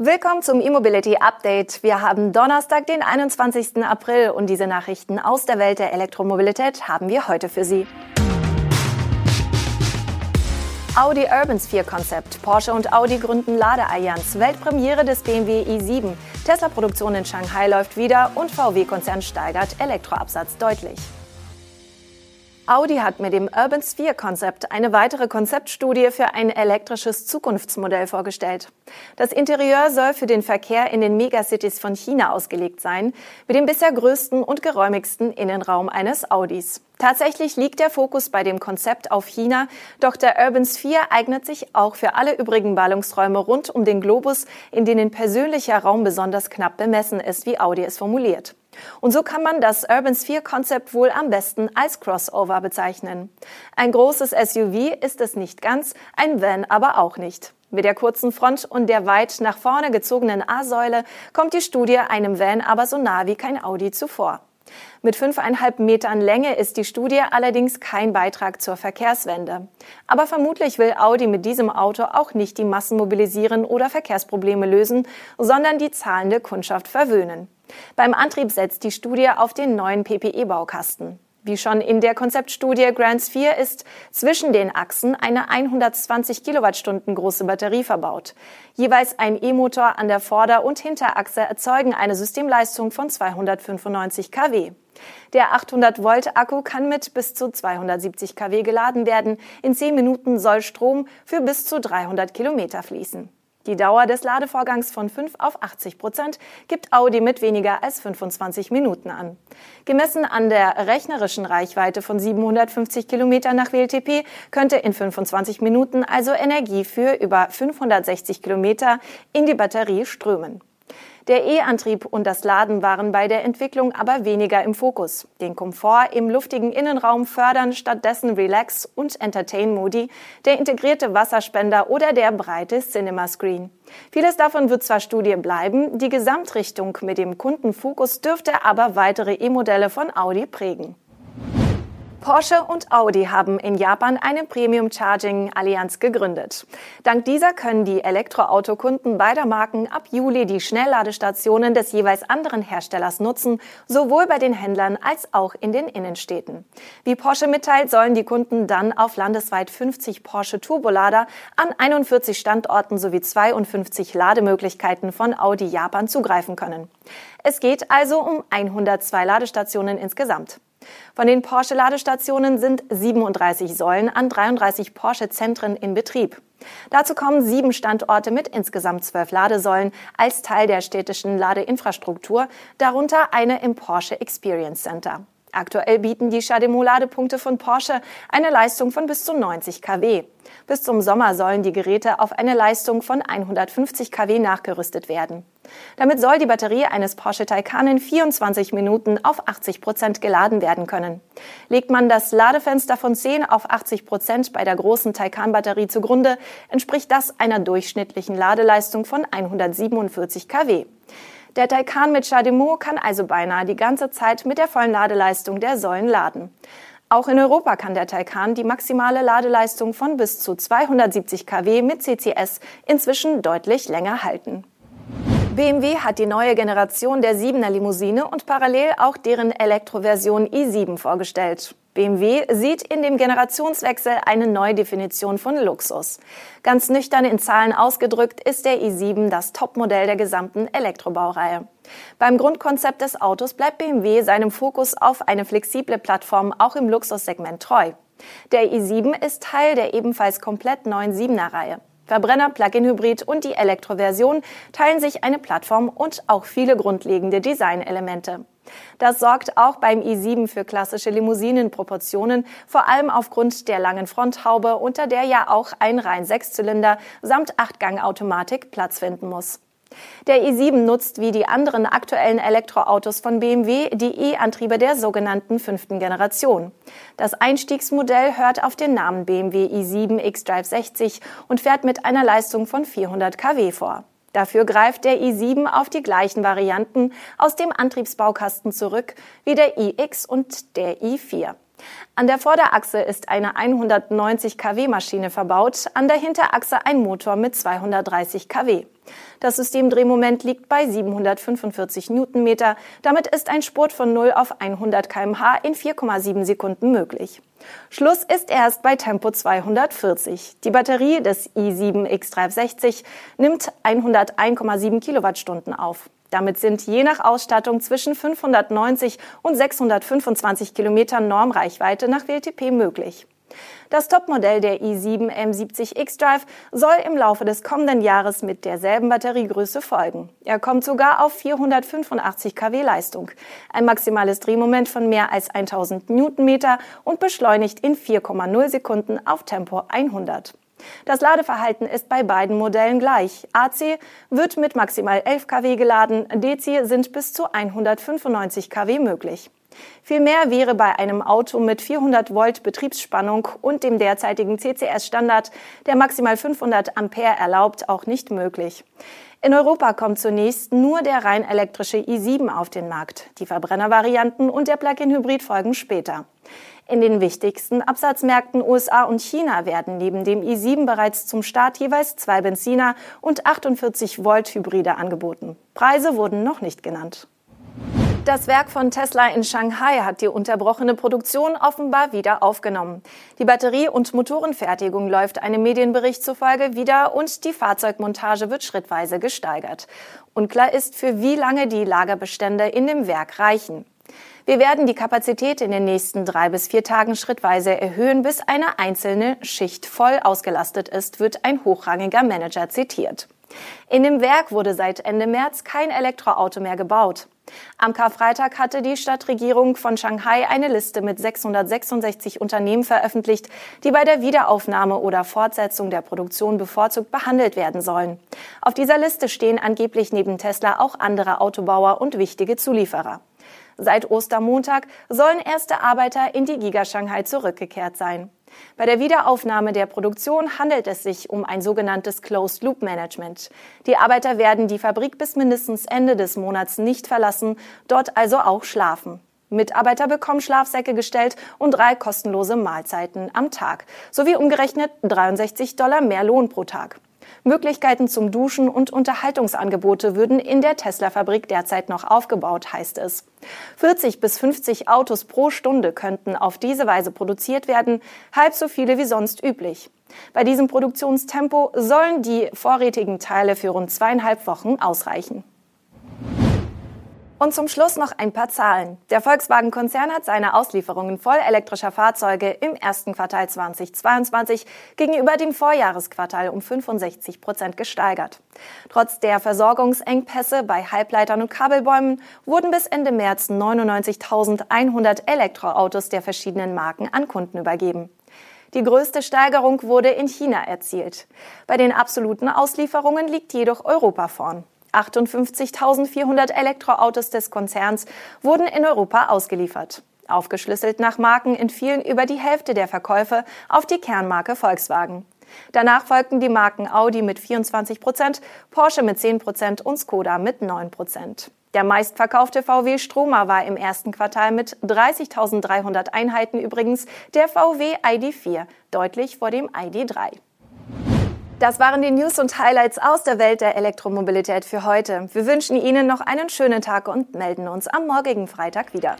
Willkommen zum E-Mobility Update. Wir haben Donnerstag, den 21. April und diese Nachrichten aus der Welt der Elektromobilität haben wir heute für Sie. Audi Urban Sphere Konzept. Porsche und Audi gründen Ladeallianz. Weltpremiere des BMW i7. Tesla-Produktion in Shanghai läuft wieder und VW-Konzern steigert Elektroabsatz deutlich. Audi hat mit dem Urban Sphere Konzept eine weitere Konzeptstudie für ein elektrisches Zukunftsmodell vorgestellt. Das Interieur soll für den Verkehr in den Megacities von China ausgelegt sein, mit dem bisher größten und geräumigsten Innenraum eines Audis. Tatsächlich liegt der Fokus bei dem Konzept auf China, doch der Urban Sphere eignet sich auch für alle übrigen Ballungsräume rund um den Globus, in denen persönlicher Raum besonders knapp bemessen ist, wie Audi es formuliert. Und so kann man das Urban Sphere Konzept wohl am besten als Crossover bezeichnen. Ein großes SUV ist es nicht ganz, ein Van aber auch nicht. Mit der kurzen Front und der weit nach vorne gezogenen A-Säule kommt die Studie einem Van aber so nah wie kein Audi zuvor. Mit fünfeinhalb Metern Länge ist die Studie allerdings kein Beitrag zur Verkehrswende. Aber vermutlich will Audi mit diesem Auto auch nicht die Massen mobilisieren oder Verkehrsprobleme lösen, sondern die zahlende Kundschaft verwöhnen. Beim Antrieb setzt die Studie auf den neuen PPE-Baukasten. Wie schon in der Konzeptstudie Grand Sphere ist zwischen den Achsen eine 120 Kilowattstunden große Batterie verbaut. Jeweils ein E-Motor an der Vorder- und Hinterachse erzeugen eine Systemleistung von 295 kW. Der 800 Volt Akku kann mit bis zu 270 kW geladen werden. In 10 Minuten soll Strom für bis zu 300 Kilometer fließen. Die Dauer des Ladevorgangs von 5 auf 80 Prozent gibt Audi mit weniger als 25 Minuten an. Gemessen an der rechnerischen Reichweite von 750 Kilometern nach WLTP könnte in 25 Minuten also Energie für über 560 Kilometer in die Batterie strömen. Der E-Antrieb und das Laden waren bei der Entwicklung aber weniger im Fokus. Den Komfort im luftigen Innenraum fördern stattdessen Relax und Entertain Modi, der integrierte Wasserspender oder der breite Cinema Screen. Vieles davon wird zwar Studie bleiben, die Gesamtrichtung mit dem Kundenfokus dürfte aber weitere E-Modelle von Audi prägen. Porsche und Audi haben in Japan eine Premium Charging Allianz gegründet. Dank dieser können die Elektroautokunden beider Marken ab Juli die Schnellladestationen des jeweils anderen Herstellers nutzen, sowohl bei den Händlern als auch in den Innenstädten. Wie Porsche mitteilt, sollen die Kunden dann auf landesweit 50 Porsche Turbolader an 41 Standorten sowie 52 Lademöglichkeiten von Audi Japan zugreifen können. Es geht also um 102 Ladestationen insgesamt. Von den Porsche-Ladestationen sind 37 Säulen an 33 Porsche-Zentren in Betrieb. Dazu kommen sieben Standorte mit insgesamt zwölf Ladesäulen als Teil der städtischen Ladeinfrastruktur, darunter eine im Porsche Experience Center. Aktuell bieten die Chademo-Ladepunkte von Porsche eine Leistung von bis zu 90 kW. Bis zum Sommer sollen die Geräte auf eine Leistung von 150 kW nachgerüstet werden. Damit soll die Batterie eines Porsche Taycan in 24 Minuten auf 80 Prozent geladen werden können. Legt man das Ladefenster von 10 auf 80 Prozent bei der großen Taycan-Batterie zugrunde, entspricht das einer durchschnittlichen Ladeleistung von 147 kW. Der Taycan mit Chademo kann also beinahe die ganze Zeit mit der vollen Ladeleistung der Säulen laden. Auch in Europa kann der Taycan die maximale Ladeleistung von bis zu 270 kW mit CCS inzwischen deutlich länger halten. BMW hat die neue Generation der 7er Limousine und parallel auch deren Elektroversion i7 vorgestellt. BMW sieht in dem Generationswechsel eine neue Definition von Luxus. Ganz nüchtern in Zahlen ausgedrückt ist der i7 das Topmodell der gesamten Elektrobaureihe. Beim Grundkonzept des Autos bleibt BMW seinem Fokus auf eine flexible Plattform auch im Luxussegment treu. Der i7 ist Teil der ebenfalls komplett neuen 7er Reihe. Verbrenner, Plug-in-Hybrid und die Elektroversion teilen sich eine Plattform und auch viele grundlegende Designelemente. Das sorgt auch beim i7 für klassische Limousinenproportionen, vor allem aufgrund der langen Fronthaube, unter der ja auch ein rein Sechszylinder samt Achtgang-Automatik Platz finden muss. Der i7 nutzt wie die anderen aktuellen Elektroautos von BMW die E-Antriebe der sogenannten fünften Generation. Das Einstiegsmodell hört auf den Namen BMW i7 xDrive 60 und fährt mit einer Leistung von 400 kW vor. Dafür greift der i7 auf die gleichen Varianten aus dem Antriebsbaukasten zurück wie der iX und der i4. An der Vorderachse ist eine 190 kW Maschine verbaut, an der Hinterachse ein Motor mit 230 kW. Das Systemdrehmoment liegt bei 745 Newtonmeter. Damit ist ein Spurt von 0 auf 100 kmh in 4,7 Sekunden möglich. Schluss ist erst bei Tempo 240. Die Batterie des i7 X360 nimmt 101,7 Kilowattstunden auf. Damit sind je nach Ausstattung zwischen 590 und 625 Kilometern Normreichweite nach WLTP möglich. Das Topmodell der i7 M70 X-Drive soll im Laufe des kommenden Jahres mit derselben Batteriegröße folgen. Er kommt sogar auf 485 kW Leistung, ein maximales Drehmoment von mehr als 1000 Newtonmeter und beschleunigt in 4,0 Sekunden auf Tempo 100. Das Ladeverhalten ist bei beiden Modellen gleich. AC wird mit maximal 11 kW geladen, DC sind bis zu 195 kW möglich. Viel mehr wäre bei einem Auto mit 400 Volt Betriebsspannung und dem derzeitigen CCS-Standard, der maximal 500 Ampere erlaubt, auch nicht möglich. In Europa kommt zunächst nur der rein elektrische i7 auf den Markt. Die Verbrennervarianten und der Plug-in-Hybrid folgen später. In den wichtigsten Absatzmärkten USA und China werden neben dem i7 bereits zum Start jeweils zwei Benziner und 48 Volt Hybride angeboten. Preise wurden noch nicht genannt. Das Werk von Tesla in Shanghai hat die unterbrochene Produktion offenbar wieder aufgenommen. Die Batterie- und Motorenfertigung läuft einem Medienbericht zufolge wieder und die Fahrzeugmontage wird schrittweise gesteigert. Unklar ist, für wie lange die Lagerbestände in dem Werk reichen. Wir werden die Kapazität in den nächsten drei bis vier Tagen schrittweise erhöhen, bis eine einzelne Schicht voll ausgelastet ist, wird ein hochrangiger Manager zitiert. In dem Werk wurde seit Ende März kein Elektroauto mehr gebaut. Am Karfreitag hatte die Stadtregierung von Shanghai eine Liste mit 666 Unternehmen veröffentlicht, die bei der Wiederaufnahme oder Fortsetzung der Produktion bevorzugt behandelt werden sollen. Auf dieser Liste stehen angeblich neben Tesla auch andere Autobauer und wichtige Zulieferer. Seit Ostermontag sollen erste Arbeiter in die Giga Shanghai zurückgekehrt sein. Bei der Wiederaufnahme der Produktion handelt es sich um ein sogenanntes Closed Loop Management. Die Arbeiter werden die Fabrik bis mindestens Ende des Monats nicht verlassen, dort also auch schlafen. Mitarbeiter bekommen Schlafsäcke gestellt und drei kostenlose Mahlzeiten am Tag, sowie umgerechnet 63 Dollar mehr Lohn pro Tag. Möglichkeiten zum Duschen und Unterhaltungsangebote würden in der Tesla-Fabrik derzeit noch aufgebaut, heißt es. 40 bis 50 Autos pro Stunde könnten auf diese Weise produziert werden, halb so viele wie sonst üblich. Bei diesem Produktionstempo sollen die vorrätigen Teile für rund zweieinhalb Wochen ausreichen. Und zum Schluss noch ein paar Zahlen. Der Volkswagen-Konzern hat seine Auslieferungen voll elektrischer Fahrzeuge im ersten Quartal 2022 gegenüber dem Vorjahresquartal um 65 Prozent gesteigert. Trotz der Versorgungsengpässe bei Halbleitern und Kabelbäumen wurden bis Ende März 99.100 Elektroautos der verschiedenen Marken an Kunden übergeben. Die größte Steigerung wurde in China erzielt. Bei den absoluten Auslieferungen liegt jedoch Europa vorn. 58.400 Elektroautos des Konzerns wurden in Europa ausgeliefert. Aufgeschlüsselt nach Marken entfielen über die Hälfte der Verkäufe auf die Kernmarke Volkswagen. Danach folgten die Marken Audi mit 24 Prozent, Porsche mit 10 Prozent und Skoda mit 9 Prozent. Der meistverkaufte VW Stromer war im ersten Quartal mit 30.300 Einheiten übrigens der VW ID4, deutlich vor dem ID3. Das waren die News und Highlights aus der Welt der Elektromobilität für heute. Wir wünschen Ihnen noch einen schönen Tag und melden uns am morgigen Freitag wieder.